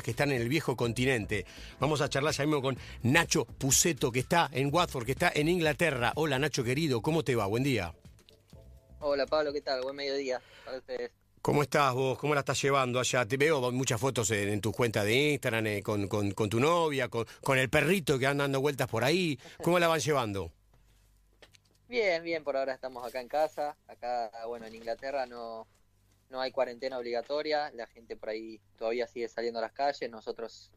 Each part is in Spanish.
que están en el viejo continente. Vamos a charlar ya mismo con Nacho Puceto, que está en Watford, que está en Inglaterra. Hola Nacho querido, ¿cómo te va? Buen día. Hola Pablo, ¿qué tal? Buen mediodía para ustedes. ¿Cómo estás vos? ¿Cómo la estás llevando allá? Te veo muchas fotos en, en tu cuenta de Instagram, eh, con, con- con tu novia, con, con el perrito que anda dando vueltas por ahí. ¿Cómo la van llevando? Bien, bien, por ahora estamos acá en casa. Acá, bueno, en Inglaterra no, no hay cuarentena obligatoria. La gente por ahí todavía sigue saliendo a las calles. Nosotros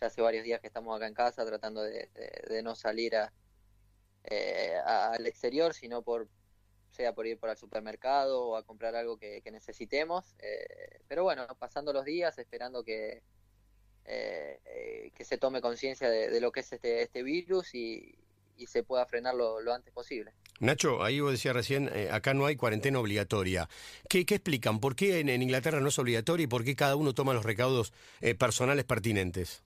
ya hace varios días que estamos acá en casa tratando de, de- no salir a, eh, al exterior, sino por sea por ir por al supermercado o a comprar algo que, que necesitemos. Eh, pero bueno, pasando los días, esperando que, eh, eh, que se tome conciencia de, de lo que es este, este virus y, y se pueda frenar lo, lo antes posible. Nacho, ahí vos decías recién, eh, acá no hay cuarentena obligatoria. ¿Qué, qué explican? ¿Por qué en, en Inglaterra no es obligatorio y por qué cada uno toma los recaudos eh, personales pertinentes?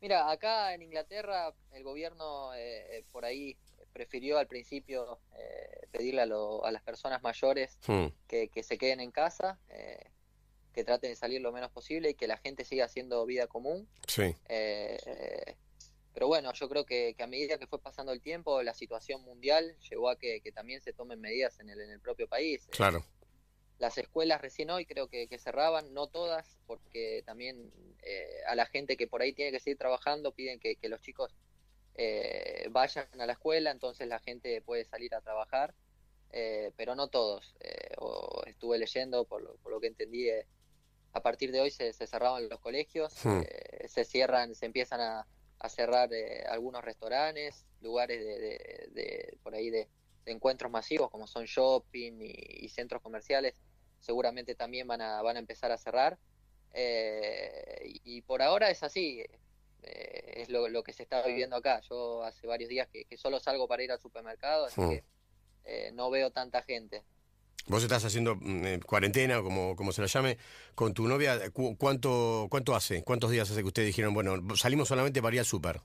Mira, acá en Inglaterra el gobierno eh, eh, por ahí prefirió al principio eh, pedirle a, lo- a las personas mayores Hmm, que, que se queden en casa, eh, que traten de salir lo menos posible y que la gente siga haciendo vida común. sí. Eh, eh, pero bueno, yo creo que, que a medida que fue pasando el tiempo, la situación mundial llevó a que, que también se tomen medidas en el, en el propio país. Eh, Claro. las escuelas recién hoy creo que, que cerraban, no todas, porque también eh, a la gente que por ahí tiene que seguir trabajando piden que, los chicos eh, vayan a la escuela, entonces la gente puede salir a trabajar, eh, pero no todos. Eh, o estuve leyendo, por lo, por lo que entendí, a partir de hoy se, se cerraban los colegios, Hmm. se cierran, se empiezan a, a cerrar eh, algunos restaurantes, lugares de, de- de- por ahí de, de encuentros masivos como son shopping y, y centros comerciales, seguramente también van a, van a empezar a cerrar. Eh, y, y por ahora es así, eh, es lo, lo que se está viviendo acá. Yo hace varios días que, que solo salgo para ir al supermercado, así Hmm. que eh, no veo tanta gente. Vos estás haciendo mm, eh, cuarentena, o como, como se la llame, con tu novia. ¿Cu- ¿Cuánto, ¿Cuánto hace? ¿Cuántos días hace que ustedes dijeron, bueno, salimos solamente para ir al súper?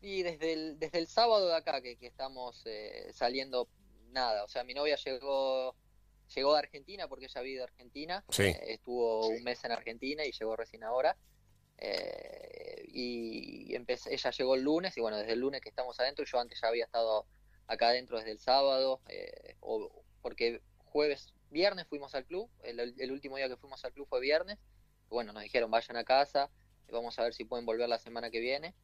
Y desde el, desde el sábado de acá que, que estamos eh, saliendo nada, o sea, mi novia llegó llegó de Argentina porque ella vive de Argentina, Sí. eh, estuvo un mes en Argentina y llegó recién ahora. eh, y empecé, ella llegó el lunes y bueno, desde el lunes que estamos adentro, yo antes ya había estado acá adentro desde el sábado, eh, o, porque jueves, viernes fuimos al club, el, el último día que fuimos al club fue viernes, bueno, nos dijeron vayan a casa, vamos a ver si pueden volver la semana que viene.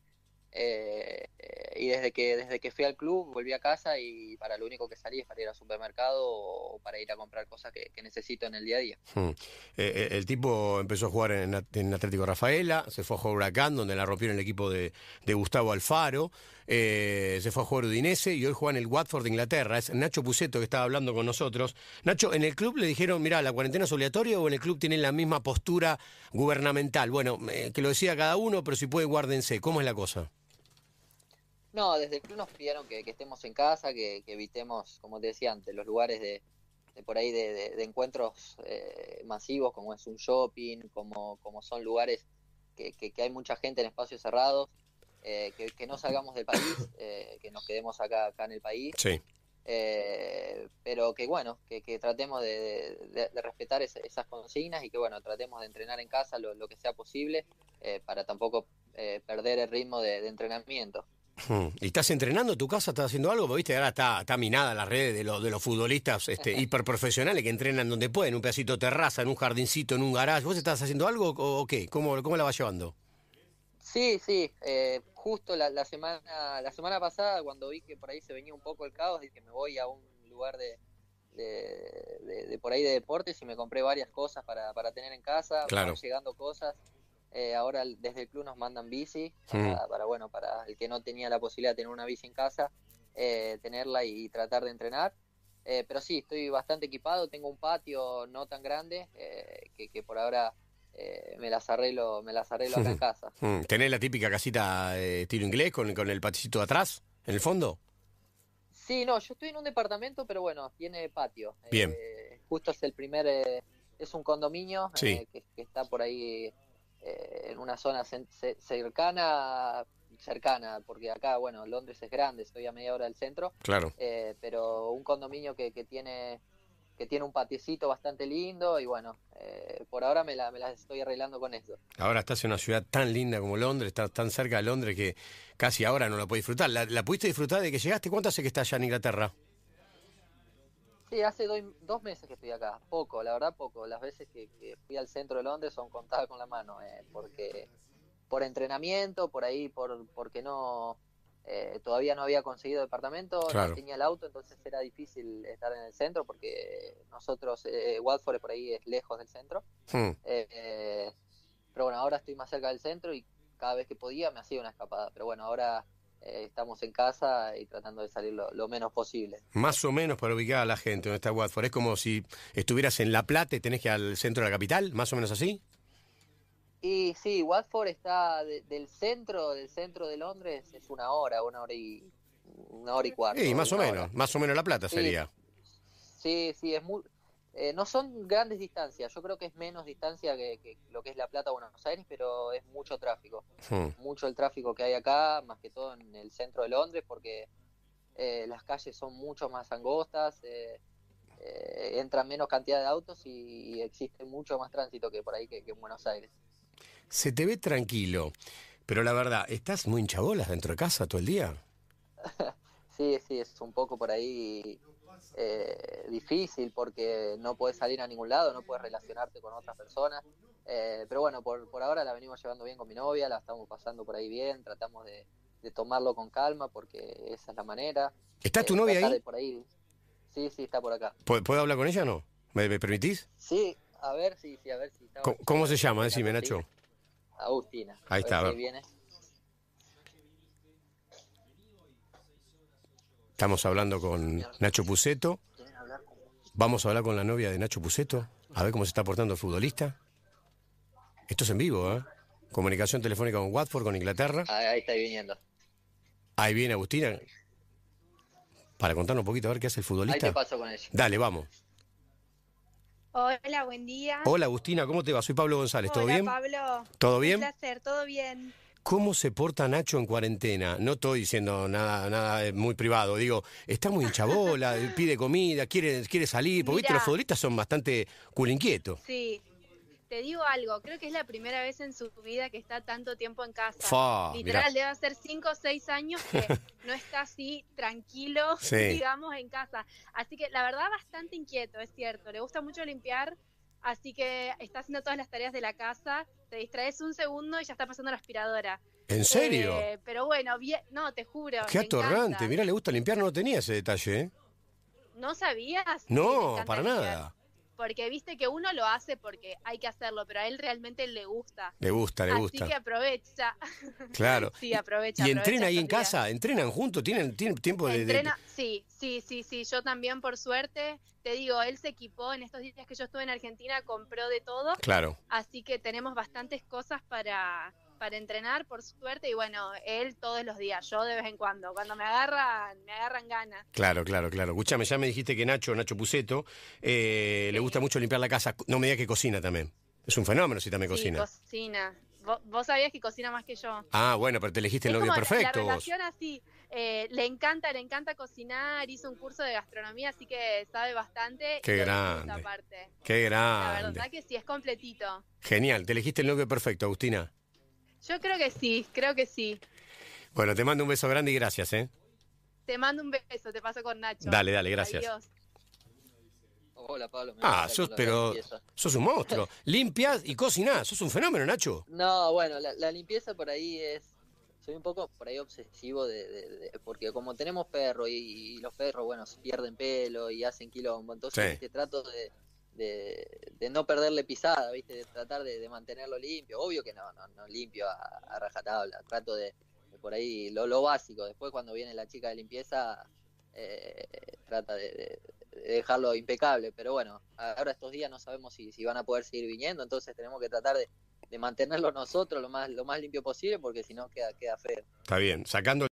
Eh, eh, y desde que desde que fui al club volví a casa y para lo único que salí es para ir al supermercado o para ir a comprar cosas que, necesito en el día a día. Hmm. Eh, el tipo empezó a jugar en, At- en Atlético Rafaela, se fue a jugar Huracán, donde la rompieron el equipo de, Gustavo Alfaro, se fue a jugar Udinese y hoy juega en el Watford de Inglaterra. Es Nacho Puceto que estaba hablando con nosotros. Nacho, ¿en el club le dijeron, mira, la cuarentena es obligatoria o en el club tienen la misma postura gubernamental? Bueno, que lo decía cada uno, pero si puede, guárdense. ¿Cómo es la cosa? No, desde el club nos pidieron que, que estemos en casa, que, que evitemos, como te decía antes, los lugares de, de por ahí de, de- de encuentros eh, masivos, como es un shopping, como, como son lugares que, hay mucha gente en espacios cerrados, eh, que, no salgamos del país, eh, que nos quedemos acá, acá en el país. Sí. Eh, pero que bueno, que, que tratemos de, respetar es- esas consignas y que bueno, tratemos de entrenar en casa lo, lo que sea posible eh, para tampoco eh, perder el ritmo de entrenamiento. Hmm. ¿Y estás entrenando tu casa? ¿Estás haciendo algo? Porque, Viste, ahora está, está minada la red de, los de los futbolistas este, hiperprofesionales que entrenan donde pueden, un pedacito de terraza, en un jardincito, en un garage. ¿Vos estás haciendo algo o, o qué? ¿Cómo, ¿Cómo la vas llevando? Sí, sí, eh, justo la, la semana la semana pasada cuando vi que por ahí se venía un poco el caos, dije me voy a un lugar de, de, de- de por ahí de deportes y me compré varias cosas para, para tener en casa, Claro. van llegando cosas. Eh, ahora desde el club nos mandan bici Mm. para, para, bueno para el que no tenía la posibilidad de tener una bici en casa, eh, tenerla y, tratar de entrenar. Eh, pero sí, estoy bastante equipado, tengo un patio no tan grande eh, que, que por ahora eh, me las arreglo, me las arreglo acá en casa. Hmm. ¿Tenés la típica casita de estilo inglés con, con el paticito de atrás, en el fondo? Sí, no, yo estoy en un departamento, pero bueno, tiene patio. Bien. Eh, justo es el primer, eh, es un condominio Sí. que, que está por ahí eh, en una zona cercana, cercana, porque acá, bueno, Londres es grande, estoy a media hora del centro, Claro. eh, pero un condominio que, que tiene que tiene un patiecito bastante lindo y bueno, eh, por ahora me, la, me las estoy arreglando con eso. Ahora estás en una ciudad tan linda como Londres, estás tan cerca de Londres que casi ahora no la puedes disfrutar. ¿La, la pudiste disfrutar de que llegaste? ¿Cuánto hace que estás allá en Inglaterra? Sí, hace do- dos meses que estoy acá, poco, la verdad poco. Las veces que, que fui al centro de Londres son contadas con la mano, eh, porque por entrenamiento, por ahí, por porque no eh, todavía no había conseguido departamento, Claro. no tenía el auto, entonces era difícil estar en el centro porque nosotros, eh, Watford por ahí es lejos del centro. Hmm. Eh, pero bueno, ahora estoy más cerca del centro y cada vez que podía me hacía una escapada. Pero bueno, ahora eh, estamos en casa y tratando de salir lo, lo menos posible. Más o menos para ubicar a la gente donde está Watford. Es como si estuvieras en La Plata y tenés que ir al centro de la capital, más o menos así. Y sí, Watford está de- del centro, del centro de Londres, es una hora, una hora y una hora y cuarto. Sí, más o menos, hora. más o menos La Plata Sí. sería. Sí, sí, es muy, eh, no son grandes distancias. Yo creo que es menos distancia que, que lo que es La Plata o Buenos Aires, pero es mucho tráfico. Hmm. mucho el tráfico que hay acá, más que todo en el centro de Londres, porque eh, las calles son mucho más angostas, eh, eh, entra menos cantidad de autos y, existe mucho más tránsito que por ahí que, que en Buenos Aires. Se te ve tranquilo, pero la verdad, ¿estás muy hinchabolas dentro de casa todo el día? Sí, sí, es un poco por ahí eh, difícil porque no puedes salir a ningún lado, no puedes relacionarte con otras personas. Eh, pero bueno, por, por ahora la venimos llevando bien con mi novia, la estamos pasando por ahí bien, tratamos de, de tomarlo con calma porque esa es la manera. ¿Está Eh, tu novia tratar ahí? por ahí. Sí, sí, está por acá. ¿Pu- ¿Puedo hablar con ella o no? ¿Me, me permitís? Sí, a ver si, sí, a ver si está. ¿Cómo, cómo se llama? Decime, Nacho. Agustina. Ahí A ver está, a si ver. viene. Estamos hablando con Nacho Puceto. Vamos a hablar con la novia de Nacho Puceto, a ver cómo se está portando el futbolista. Esto es en vivo, ¿eh? Comunicación telefónica con Watford, con Inglaterra. Ah, ahí está viniendo. Ahí viene Agustina. Para contarnos un poquito a ver qué hace el Ahí futbolista. te paso con ella. Dale, vamos. Hola, buen día. Hola Agustina, ¿cómo te va? Soy Pablo González, ¿todo Hola, bien? Pablo. ¿Todo Un bien? placer, todo bien. ¿Cómo se porta Nacho en cuarentena? No estoy diciendo nada, nada eh, muy privado. Digo, está muy hinchabola, pide comida, quiere, quiere salir. Porque viste, los futbolistas son bastante culinquietos. Sí. Te digo algo, creo que es la primera vez en su vida que está tanto tiempo en casa. Literal, mirá. debe hacer 5 o 6 años que no está así tranquilo, Sí. digamos, en casa. Así que la verdad, bastante inquieto, es cierto. Le gusta mucho limpiar, así que está haciendo todas las tareas de la casa. Te distraes un segundo y ya está pasando la aspiradora. ¿En serio? Eh, pero bueno, bien, no, te juro. Qué atorrante. Mirá, le gusta limpiar, no tenía ese detalle, ¿eh? ¿No sabías? No, para nada. Porque viste que uno lo hace porque hay que hacerlo, pero a él realmente le gusta. Le gusta, le Así gusta. que aprovecha. Claro. Sí, aprovecha. ¿Y entrena ahí en días. casa? ¿Entrenan juntos? ¿Tienen, tienen tiempo de, de- Entrena, sí, sí, sí, sí. Yo también, por suerte, te digo, él se equipó en estos días que yo estuve en Argentina, compró de todo, Claro, así que tenemos bastantes cosas para, para entrenar, por suerte, y bueno, él todos los días, yo de vez en cuando. Cuando me agarran, me agarran ganas. claro, claro, claro. Escuchame, ya me dijiste que Nacho, Nacho Puceto, eh, le gusta mucho limpiar la casa. No me digas que cocina también. Es un fenómeno si también Sí, cocina. cocina. Vos, vos sabías que cocina más que yo. Ah, bueno, pero te elegiste el Es novio como la- perfecto La relación así, eh, le encanta, le encanta cocinar, hizo un curso de gastronomía, así que sabe bastante. Qué y grande. aparte. Qué La grande. verdad que sí, es completito. Genial, te elegiste el novio perfecto, Agustina. Yo creo que sí, creo que sí. Bueno, te mando un beso grande y gracias, ¿eh? Te mando un beso, te paso con Nacho. Dale, dale, gracias. Adiós. Hola, Pablo. me Ah, sos, la pero sos un monstruo. Limpias y cocinás, sos un fenómeno, Nacho. No, bueno, la, la limpieza por ahí es. Soy un poco por ahí obsesivo de, de- de- porque como tenemos perro y, y los perros, bueno, pierden pelo y hacen quilombo, entonces Sí. viste, trato de, de, de no perderle pisada, viste, de tratar de, mantenerlo limpio. Obvio que no, no, no limpio a, rajatabla, trato de, por ahí lo, básico. Después cuando viene la chica de limpieza, eh, trata de, de- de dejarlo impecable. Pero bueno, ahora estos días no sabemos si, van a poder seguir viniendo, entonces tenemos que tratar de, de mantenerlo nosotros lo más, lo más limpio posible, porque si no queda, queda feo. Está bien, sacando